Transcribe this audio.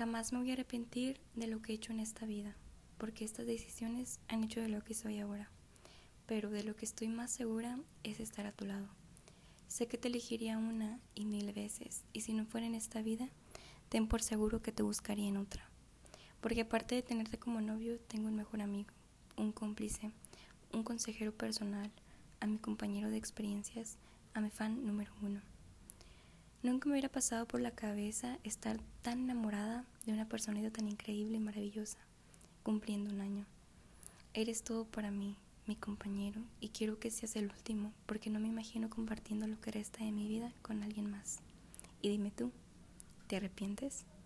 Jamás me voy a arrepentir de lo que he hecho en esta vida, porque estas decisiones han hecho de lo que soy ahora. Pero de lo que estoy más segura es estar a tu lado. Sé que te elegiría una y mil veces, y si no fuera en esta vida, ten por seguro que te buscaría en otra. Porque aparte de tenerte como novio, tengo un mejor amigo, un cómplice, un consejero personal, a mi compañero de experiencias, a mi fan número uno. Nunca me hubiera pasado por la cabeza estar tan enamorada de una personita tan increíble y maravillosa, cumpliendo un año. Eres todo para mí, mi compañero, y quiero que seas el último, porque no me imagino compartiendo lo que resta de mi vida con alguien más. Y dime tú, ¿te arrepientes?